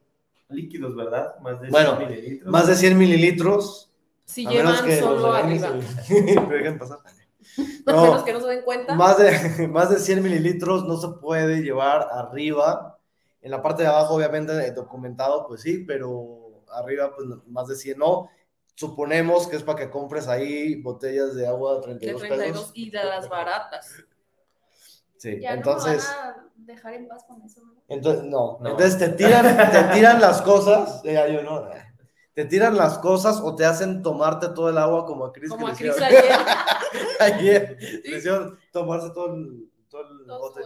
líquidos, ¿verdad? Más de Bueno, 100 mililitros. Más de 100 mililitros. Si a menos llevan que solo arriba. me dejen pasar. No. menos que no se den cuenta. Más de, más de 100 mililitros no se puede llevar arriba. En la parte de abajo, obviamente, documentado, pues sí, pero arriba, pues más de 100 no. Suponemos que es para que compres ahí botellas de agua de de 32, 32 pesos. y de las baratas. Sí, Ya entonces, no me van a dejar en paz con eso, ¿no? entonces, no. No. Entonces te tiran, te tiran las cosas, ya yo no, te tiran las cosas o te hacen tomarte todo el agua como a Chris. Como que a le Cris hicieron- ayer. ayer. Le hicieron tomarse todo el, todo el bote.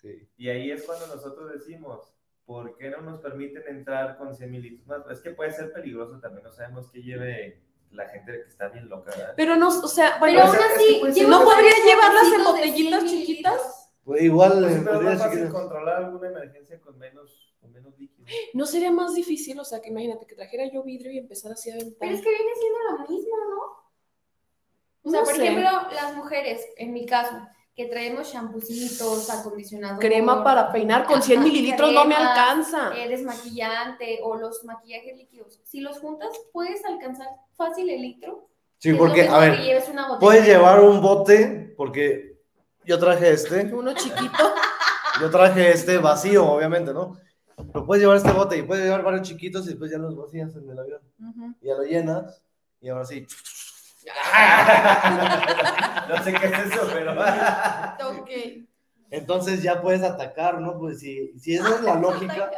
Sí. Y ahí es cuando nosotros decimos, ¿por qué no nos permiten entrar con 100 mililitros más? Es que puede ser peligroso también, no sabemos qué lleve la gente que está bien loca, ¿verdad? Pero no, o sea, bueno, Pero aún es así, que pues, ¿no podrías llevarlas en botellitas 100 chiquitas? Pues igual, Pues es más fácil controlar alguna emergencia con menos, con menos líquido. no sería más difícil, o sea, que imagínate que trajera yo vidrio y empezara así a aventar. Pero es que viene siendo lo mismo, ¿no? O sea, No por sé. ejemplo, las mujeres, en mi caso, que traemos champucitos, acondicionador. Crema para peinar con 100 mililitros no me alcanza. eh, desmaquillante o los maquillajes líquidos. Si los juntas, puedes alcanzar fácil el litro. Sí, porque, a ver, puedes de- llevar un bote, porque yo traje este, Uno chiquito. yo traje este vacío, obviamente, ¿no? Pero puedes llevar este bote y puedes llevar varios chiquitos y después ya los vacías en el avión. Y ya lo llenas y ahora sí. no sé qué es eso, pero... Ok. Entonces ya puedes atacar, ¿no? Pues si, si esa es la lógica,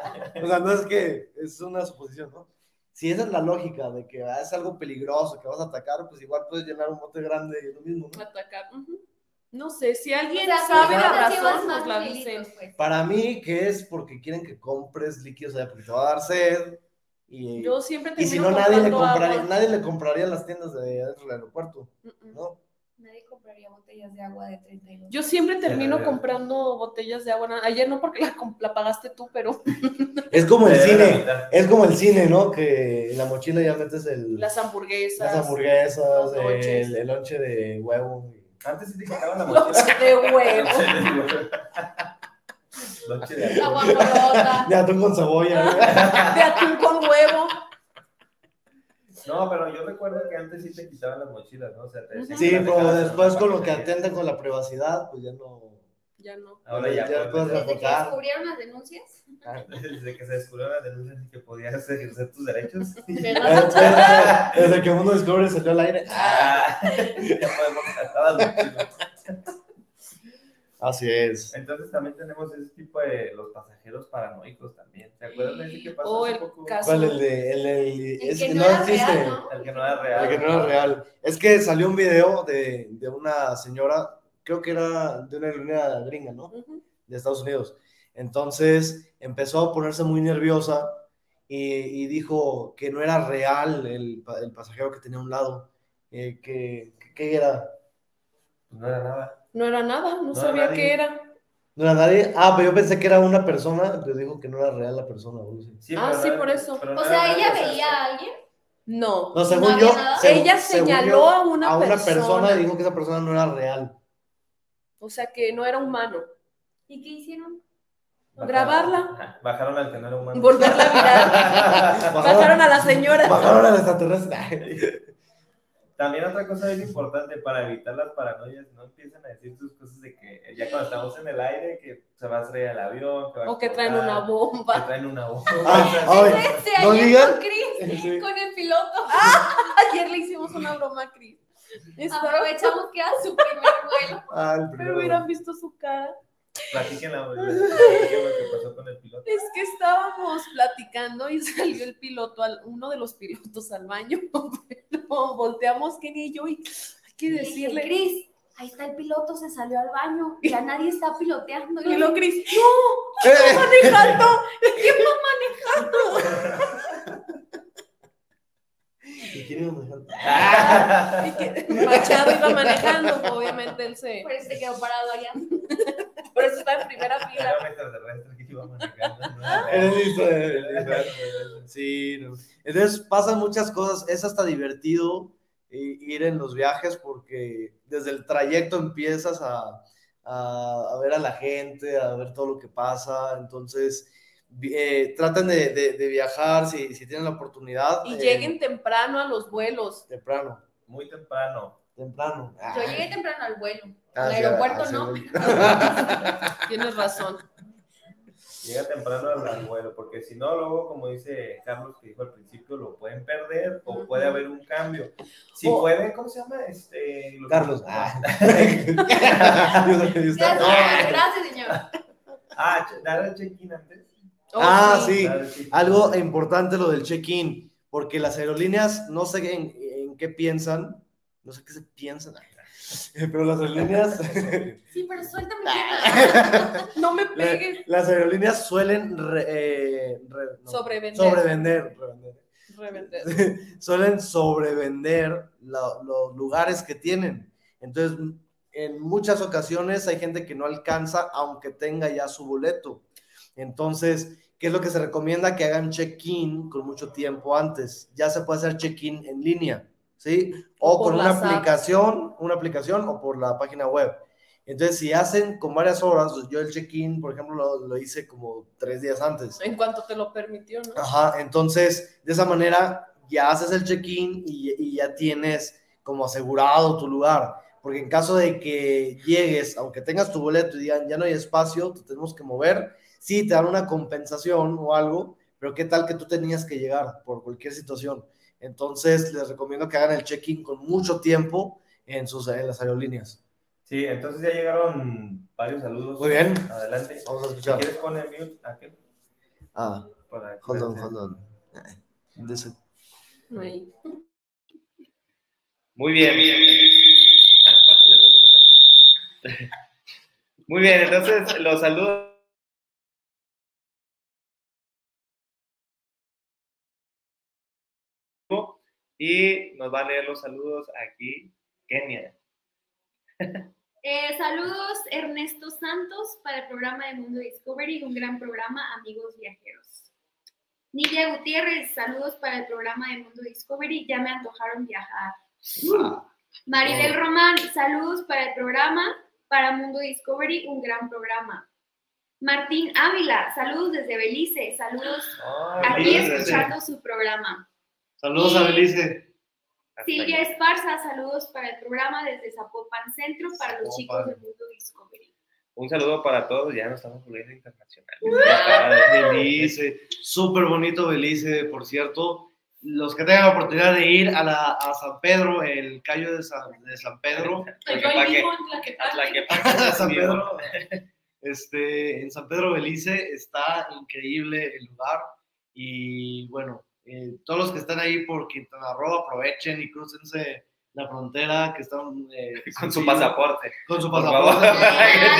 o sea, no es que es una suposición, ¿no? Si esa es la lógica de que ah, es algo peligroso, que vas a atacar, pues igual puedes llenar un bote grande y lo mismo, ¿no? Atacar. No sé, si O alguien sea, sabe la razón, nos la mililitros, dicen. pues. Para mí, que es porque quieren que compres líquidos allá, porque te va a dar sed. Y, Yo siempre y si no, nadie le, compraría, agua. nadie le compraría las tiendas de adentro del aeropuerto, Mm, mm. ¿no? Nadie compraría botellas de agua de 32. Yo siempre termino comprando botellas de agua. Ayer no porque la, la pagaste tú, pero Es como el Eh, cine, es como el cine, ¿no? Que en la mochila ya metes el, las hamburguesas. las hamburguesas, el, el lonche de huevo. Antes sí te quitaban la mochila. de huevo. Lonche de La atún. guajolota. De atún con cebolla. De atún con huevo. No, pero yo recuerdo que antes sí te quitaban las mochilas, ¿no? O sea, te decían Sí, pero después con lo que atentan con la privacidad, pues ya no. Ya no. Ahora ya, Ya puedes reportar. descubrieron las denuncias. Desde que se descubrió la denuncia y que podías ejercer tus derechos. Desde que Mundo Discovery salió al aire. Ah, ya podemos cantar los chilos. Así es. Entonces también tenemos ese tipo de los pasajeros paranoicos también. ¿Te acuerdas de ese que pasó O hace el poco? caso- ¿Cuál? El de. El, el- El es que no no existe. real, ¿no? El que no era real. El que no era real. Es que salió un video de, de una señora, creo que era de una aerolínea gringa, ¿no? De Estados Unidos. Entonces empezó a ponerse muy nerviosa y, y dijo que no era real el, pa- el pasajero que tenía a un lado, eh, que, que, que era, Pues no era nada. No era nada, no, No sabía qué era. no era nadie. Ah, pero yo pensé que era una persona, le dijo que no era real la persona. Sí, Ah, sí, no por eso. no O sea, ella o sea, veía a alguien. No. No, según había yo, según- Ella señaló yo, a una a una persona. persona y dijo que esa persona no era real. O sea, que no era humano. ¿Y qué hicieron? bajaron- grabarla. Bajaron al que no era humano. Volverla viral. Bajaron a la señora. Bajaron al extraterrestre. También otra cosa bien importante para evitar las paranoias, no empiezan a decir sus cosas de que ya cuando estamos en el aire, que se va a estrellar el avión, que va a O que traen una Que bomba. traen una bomba. Ah, ay, Ese no ayer digan. con Chris, Sí. con el piloto. Ayer le hicimos una broma a Cris. Estaba- Aprovechamos que era su primer vuelo. Ah, Pero hubieran visto su cara. Platiquen la platiquen lo que pasó con el piloto. Es que estábamos platicando y salió el piloto, al- uno de los pilotos al baño. Pero volteamos Kenny y yo y hay que decirle. Chris, ahí está el piloto, se salió al baño. Ya nadie está piloteando. Y lo Cris, ¡no! ¡Manejando! ¿y quién iba manejando? Y que Machado iba manejando, obviamente él se. Por eso se quedó parado allá. Por eso está en primera fila. Era un extraterrestre que. Sí, no. entonces pasan muchas cosas, es hasta divertido eh, ir en los viajes porque desde el trayecto empiezas a, a- a ver a la gente, a ver todo lo que pasa, entonces eh, traten de, de- de viajar si, si tienen la oportunidad. Y eh, lleguen temprano a los vuelos. temprano, Muy temprano. temprano. Yo llegué temprano al vuelo. Ah, Al aeropuerto ah, no. Tienes razón. Llega temprano al vuelo, porque si no, luego, como dice Carlos, que dijo al principio, lo pueden perder o puede haber un cambio. Si O- pueden, ¿cómo se llama? Este, los- Carlos. Ah. Gracias, gracias, señor. Ah, dar el check-in antes. Oh, Ah, sí. Algo importante lo del check-in, porque las aerolíneas no sé en, en qué piensan, no sé qué se piensan, pero las aerolíneas, Sí, pero suéltame. No me la- pegues. las aerolíneas suelen re- eh, re- no, Sobrevender. sobrevender, revender. Revender. suelen sobrevender la- los lugares que tienen. Entonces, en muchas ocasiones hay gente que no alcanza aunque tenga ya su boleto. Entonces, ¿qué es lo que se recomienda? Que hagan check-in con mucho tiempo antes. Ya se puede hacer check-in en línea, ¿sí? O, con una aplicación, una aplicación o por la página web. Entonces, si hacen con varias horas, yo el check-in, por ejemplo, lo, lo hice como tres días antes. En cuanto te lo permitió, ¿no? Ajá, entonces de esa manera ya haces el check-in y, y ya tienes como asegurado tu lugar. Porque en caso de que llegues, aunque tengas tu boleto y digan ya no hay espacio, te tenemos que mover, sí te dan una compensación o algo, pero qué tal que tú tenías que llegar por cualquier situación. Entonces les recomiendo que hagan el check-in con mucho tiempo en, sus, en las aerolíneas. Sí, entonces ya llegaron varios saludos. Muy bien. Adelante. Vamos a Si escuchar. quieres poner mute aquel Ah, para hold on, hold on. This- Ahí. Muy bien. Ah, bájale el volumen. Muy bien, entonces los saludos. Y nos va a leer los saludos aquí, Kenia. Eh, saludos, Ernesto Santos, para el programa de Mundo Discovery, un gran programa, amigos viajeros. Nidia Gutiérrez, saludos para el programa de Mundo Discovery, ya me antojaron viajar. Maribel Román, saludos para el programa, para Mundo Discovery, un gran programa. Martín Ávila, saludos desde Belice, saludos aquí Belice. escuchando su programa. Saludos a Belice. Silvia. Esparza, saludos para el programa desde Zapopan Centro para los chicos Zapopan. de Mundo Discovery. Un saludo para todos, ya nos estamos volviendo internacional. Belice, súper bonito Belice, por cierto. Los que tengan la oportunidad de ir a, la, a San Pedro, el callo de San, de San Pedro, Yo ahí mismo en Tlaquepaque. a San Pedro, este, en San Pedro Belice está increíble el lugar y bueno, eh, todos los que están ahí por Quintana Roo aprovechen y crucense la frontera que están eh, Con su pasaporte, con su por pasaporte.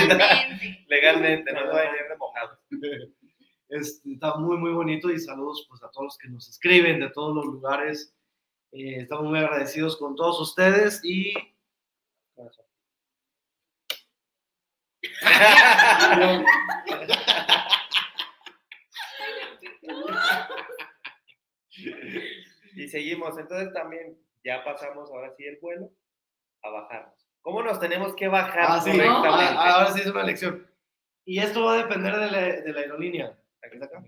Legalmente. legalmente, no se vayan a ir. Este, está muy, muy bonito y saludos pues, a todos los que nos escriben de todos los lugares. Eh, estamos muy agradecidos con todos ustedes y y seguimos, entonces también ya pasamos ahora sí el vuelo a bajarnos. ¿Cómo nos tenemos que bajar Ah, sí, correctamente? ah, ahora sí es una lección. Y esto va a depender de la, de la aerolínea. Aquí está acá.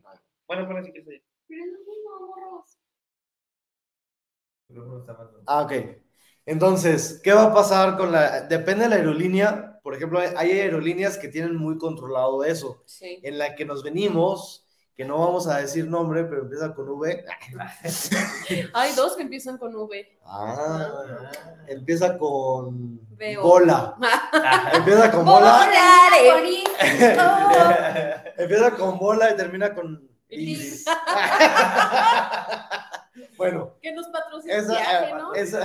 Bueno, bueno, sí que sí. Pero es lo mismo, morros. Ah, ok. Entonces, ¿qué va a pasar con la... Depende de la aerolínea. Por ejemplo, hay- hay aerolíneas que tienen muy controlado eso. Sí. En la que nos venimos, que no vamos a decir nombre, pero empieza con V. Hay dos que empiezan con V. Ah, empieza con Veo. bola. Empieza con Bola. Empieza con bola y termina con Iris. bueno, Que nos patrocina esa, viaje, ¿no? esa,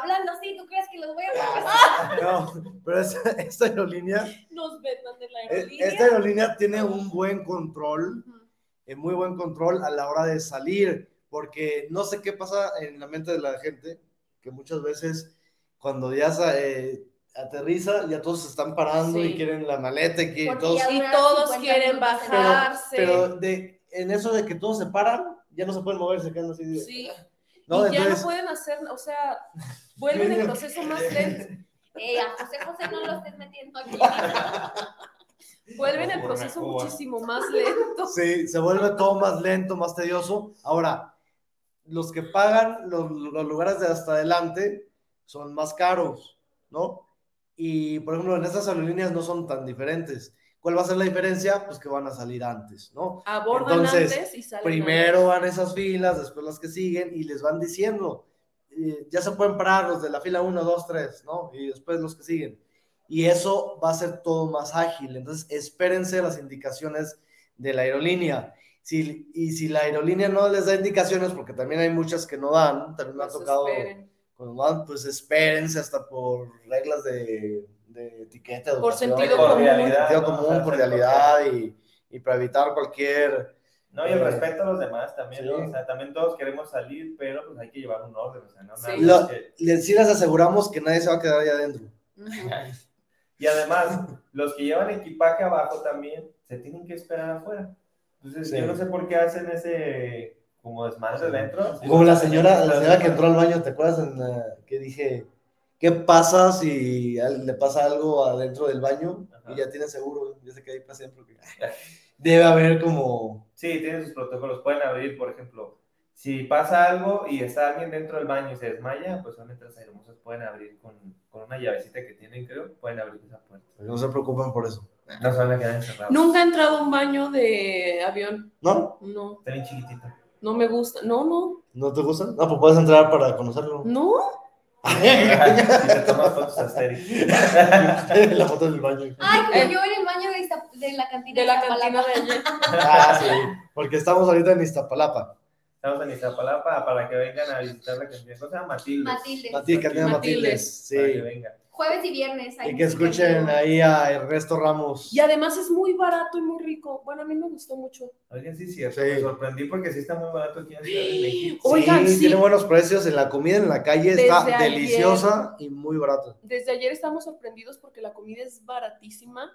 Hablando así, ¿tú crees que los voy a patrocinar? no, pero esa, esta aerolínea, Nos vetan de la eh, aerolínea. esta aerolínea tiene un buen control, eh, muy buen control a la hora de salir, porque no sé qué pasa en la mente de la gente, que muchas veces cuando ya eh, aterriza, ya todos se están parando Sí. y quieren la maleta y que todos, Y todos 50 quieren bajarse. pero de, en eso de que todos se paran, ya no se pueden mover, se quedan así. de- Sí. ¿no? y ya no pueden hacer, o sea, vuelven el proceso más lento. Eh, a José José no lo estés metiendo aquí. Vuelven el proceso Cuba. muchísimo más lento. Sí, se vuelve todo más lento, más tedioso. Ahora, los que pagan los, los lugares de hasta adelante son más caros, ¿no? Y, por ejemplo, en estas aerolíneas no son tan diferentes. ¿Cuál va a ser la diferencia? Pues que van a salir antes, ¿no? Abordan Entonces, antes y salen Primero van esas filas, después las que siguen y les van diciendo, eh, ya se pueden parar los de la fila 1, 2, 3, ¿no? Y después los que siguen. Y eso va a ser todo más ágil. Entonces, espérense las indicaciones de la aerolínea. Si, y si la aerolínea no les da indicaciones, porque también hay muchas que no dan, también me ha Pues tocado, esperen. cuando van, pues espérense hasta por reglas de, de etiqueta, Por sentido por común. sentido ¿no? común, cordialidad y, y para evitar cualquier No, y el respeto a los demás también, ¿no? O sea, también todos queremos salir, pero pues hay que llevar un orden, o sea, no Sí. Lo- que- les, sí les aseguramos que nadie se va a quedar ahí adentro. Y además, los que llevan equipaje abajo también se tienen que esperar afuera. Entonces, Sí. yo no sé por qué hacen ese como desmadre dentro. Como la señora, la señora que entró al baño, ¿te acuerdas en la- que dije, ¿qué pasa si le pasa algo adentro del baño? Ajá. Y ya tiene seguro, ya se queda ahí para siempre. porque Debe haber como... Sí, tienen sus protocolos. Pueden abrir, por ejemplo, si pasa algo y está alguien dentro del baño y se desmaya, pues solamente las hermosas pueden abrir con, con una llavecita que tienen, creo, pueden abrir esa puerta. No se preocupen por eso. No se van a quedar encerrados. Nunca he entrado a un baño de avión. ¿No? No, Está bien chiquitito. no me gusta. No, no, ¿No te gusta? No, pues puedes entrar para conocerlo. no. y te tomas fotos asterisk. la foto del baño. Ay, como Eh. yo de, la cantina De la cantina de ayer. Ah, sí, porque estamos ahorita en Iztapalapa. Estamos en Iztapalapa para que vengan a visitar la cantina. ¿Cómo se llama? Matilde. Matilde. Matilde, Cantina Matildes. Matildes. Sí. Para que vengan. Jueves y viernes. hay Y que escuchen ahí a Ernesto Ramos. Y además es muy barato y muy rico. Bueno, a mí me gustó mucho. Oigan, sí, cierto. Sí. Me sorprendí porque sí está muy barato aquí en Ciudad de México. Oigan, sí, sí. tiene buenos precios en la comida, en la calle está ayer. deliciosa y muy barata. Desde ayer estamos sorprendidos porque la comida es baratísima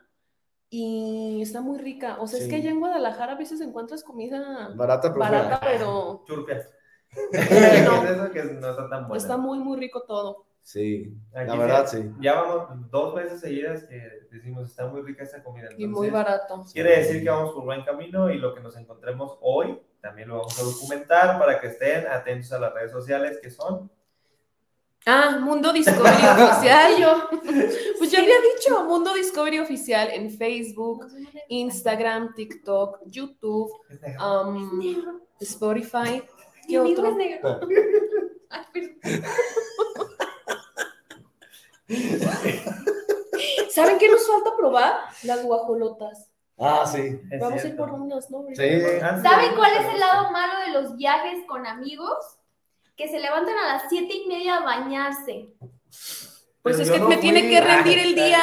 y está muy rica. O sea, es Sí. que allá en Guadalajara a veces encuentras comida Barata, pero barata, pero Churpias. No. Es eso que no está tan bueno. está muy, muy rico todo. Sí, Aquí la verdad sí. Ya vamos dos veces seguidas que decimos, está muy rica esta comida. Y muy barato. Quiere decir que vamos por buen camino y lo que nos encontremos hoy también lo vamos a documentar para que estén atentos a las redes sociales que son. Ah, Mundo Discovery Oficial. Yo, pues ya había dicho, Mundo Discovery Oficial en Facebook, Instagram, TikTok, YouTube, um, Spotify. ¿Qué otro? perdón. ¿Saben qué nos falta probar? Las guajolotas. Ah, sí. Es Vamos a ir por unas, ¿no? Sí. ¿Saben cuál es el lado malo de los viajes con amigos? Que se levantan a las siete y media a bañarse. Pues Pero es que no me tiene que rendir el día.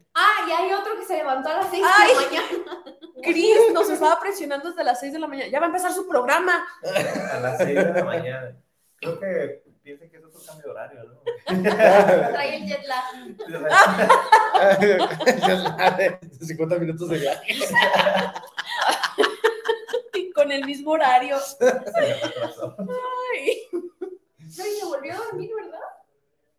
Ah, y hay otro que se levantó a las seis Ay. de la mañana. Cris nos estaba presionando desde las 6 de la mañana. Ya va a empezar su programa. A las 6 de la mañana. Creo que piensa que es otro cambio de horario, ¿no? Trae el jet lag. 50 minutos de viaje. Y con el mismo horario. Ay. No, y se volvió a dormir, ¿verdad?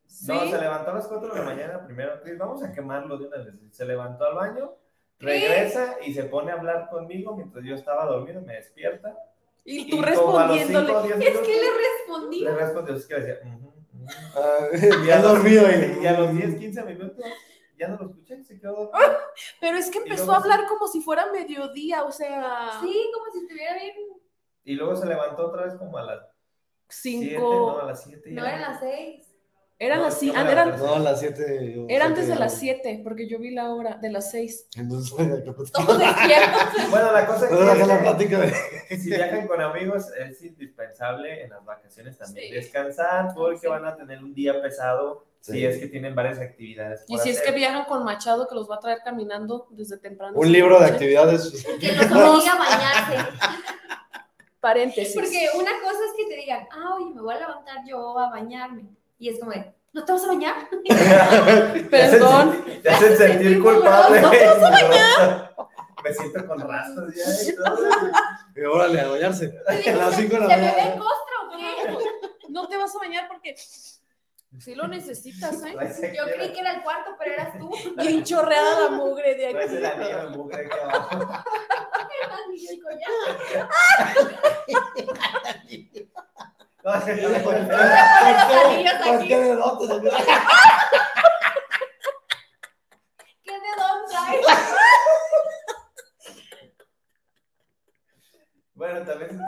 Sí. No, se levantó a las 4 de la mañana primero. Chris, vamos a quemarlo de una vez. Se levantó al baño, regresa y se pone a hablar conmigo mientras yo estaba dormido, me despierta. Y tú los respondiéndole. cinco Es minutos, que le respondí. le respondió, es que decía. Ah, Y ya dormido ahí. Y a los 10, 15 minutos ya no lo escuché, se quedó dormido. Pero es que empezó luego a hablar como si fuera mediodía, o sea, Sí, como si estuviera bien. Y luego se levantó otra vez como a las 7, no, cinco. a las 7. No eran las seis. Eran No, así, no, ah, eran, no. Las 7. era antes de las 7, porque yo vi la hora de las 6. Entonces, Todos despiertos. Bueno, la cosa la es que plática de. si viajan con amigos es indispensable en las vacaciones también Sí. descansar porque Sí. van a tener un día pesado si Sí. es que tienen varias actividades. Y si es que viajan con Machado, que los va a traer caminando desde temprano. Un libro de actividades. Que los obliga a bañarse. Paréntesis. Porque una cosa es que te digan, ah, oye, me voy a levantar yo a bañarme. Y es como de, ¿no te vas a bañar? Perdón. Te hacen sentir sentir culpable. culpable. Me siento con rastros ya. y todo. Y órale, a bañarse. A las 5 de la ¿Se me ve mañana. costra o qué? No te vas a bañar porque sí lo necesitas, ¿eh? Yo creí que era el cuarto, pero eras tú. Bien chorreada la mugre de aquí. mugre aquí abajo. Eras Miguel Collado. No, se me Las fue. anillas ¿Por aquí. qué de dónde? ¿Qué de dónde traes? Bueno, también.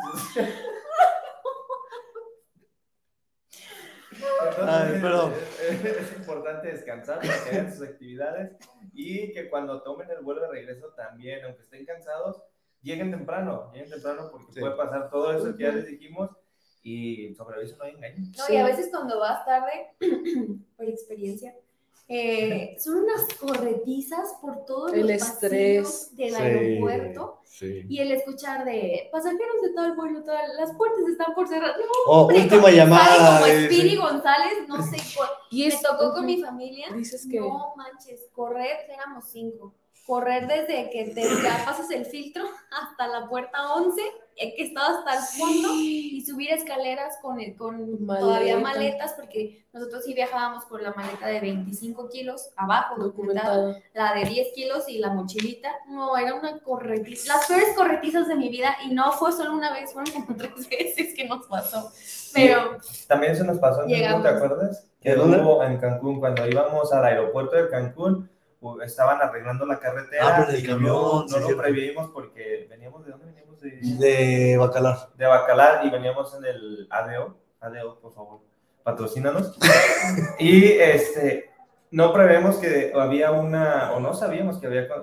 Ay, perdón. es, es importante descansar para que hagan sus actividades y que cuando tomen el vuelo de regreso también, aunque estén cansados, lleguen temprano, lleguen temprano porque Sí. puede pasar todo eso que ya les dijimos y sobre aviso no hay engaño. No, y a veces cuando vas tarde, por experiencia, eh, son unas corretizas por todos El los estrés. pasillos del aeropuerto. Sí. Y el escuchar de pasajeros de tal vuelo, tal, las puertas están por cerrar. No, Oh, hombre, última llamada. sale Como de- Spiri González, no sé cuál. Y Me es- tocó con mi familia. Dices que No manches, correr, éramos cinco. Correr desde que te, ya pasas el filtro hasta la puerta 11, eh, que estaba hasta el fondo, y subir escaleras con, el- con Maleta. todavía maletas, porque nosotros sí viajábamos con la maleta de 25 kilos abajo, documentada, la de 10 kilos y la mochilita. No, era una corretiza. Las peores corretizas de mi vida, y no fue solo una vez, fueron como tres veces que nos pasó. Pero También se nos pasó en Cancún. ¿te acuerdas? Que ¿De dónde? hubo en Cancún, cuando íbamos al aeropuerto de Cancún, estaban arreglando la carretera Ah, por el y camión, no, sí, lo previmos porque veníamos de dónde veníamos de, De Bacalar. de Bacalar y veníamos en el ADO, ADO, por favor, patrocínanos. y este, no prevemos que había una, o no sabíamos que había que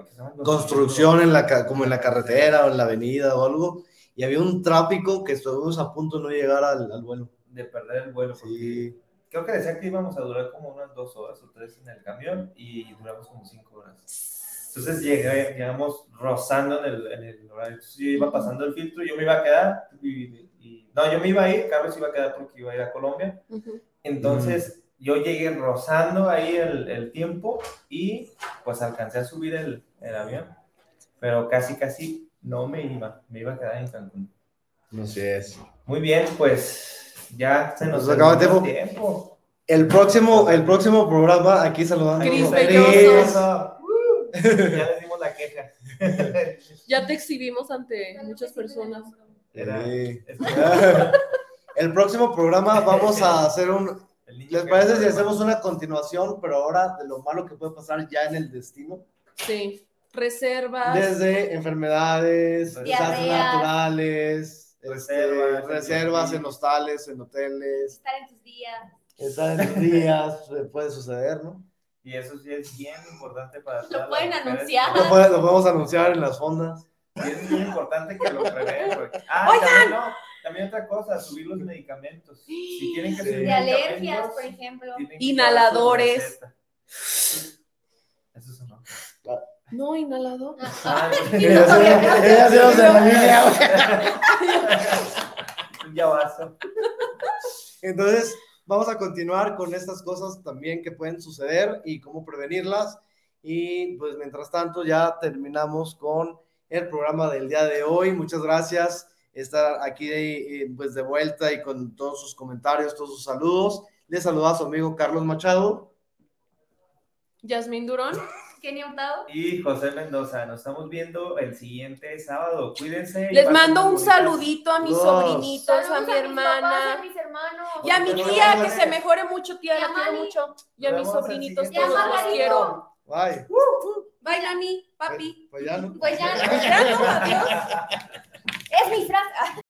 Construcción en la, como en la carretera o en la avenida o algo. Y había un tráfico que estuvimos a punto de no llegar al, al vuelo. de perder el vuelo. Sí. Creo que decía que íbamos a durar como unas dos horas o tres en el camión y duramos como cinco horas. Entonces llegué, llegamos rozando en el, en el horario. Entonces yo iba pasando el filtro, yo me iba a quedar y, y- no, yo me iba a ir, Carlos iba a quedar porque iba a ir a Colombia. Ujú. Entonces yo llegué rozando ahí el, el tiempo y pues alcancé a subir el, el avión, pero casi casi no me iba, me iba a quedar en Cancún. Así es. Muy bien, pues ya se nos Nos acaba el tiempo. tiempo. El próximo, el próximo programa, aquí saludando a Cris Cris. Belloso. Ya les dimos la queja. Ya te exhibimos ante muchas personas. Era- Sí. El próximo programa vamos a hacer un. ¿Les parece si hacemos una continuación, pero ahora de lo malo que puede pasar ya en el destino? Sí. Reservas. Desde enfermedades, desastres Diarrea. Naturales, este, Reservas, reservas en en hostales, en hoteles, Estar en tus días. estar en los días, eh, puede suceder, ¿no? Y eso sí es bien importante para las pueden anunciar. Lo, puede- lo podemos anunciar en las fondas. Y es muy importante que lo prevean. porque- Ah, también, no, también otra cosa, subir los medicamentos. Si tienen que Sí. subir De alergias, medicamentos, por ejemplo. Inhaladores. Eso es no. No, inhalador. Ah, Ella se- de la un llavazo. Entonces, vamos a continuar con estas cosas también que pueden suceder y cómo prevenirlas. Y pues mientras tanto ya terminamos con el programa del día de hoy. Muchas gracias estar aquí eh, pues de vuelta y con todos sus comentarios, todos sus saludos. Les saluda a su amigo Carlos Machado. Yasmín Durón. Kenny Hurtado. Y José Mendoza, nos estamos viendo el siguiente sábado. Cuídense. Les mando un bonitas- saludito a mis Dos. sobrinitos, a mi mis papás, a hermana. mis hermanos. Y a mi tía, que se mejore mucho, tía, la quiero mucho. Y a mis sobrinitos, todos los quiero. Bye. Bye, Nani, papi. Pues ya no. Pues ya, Ya no, adiós. es mi frase.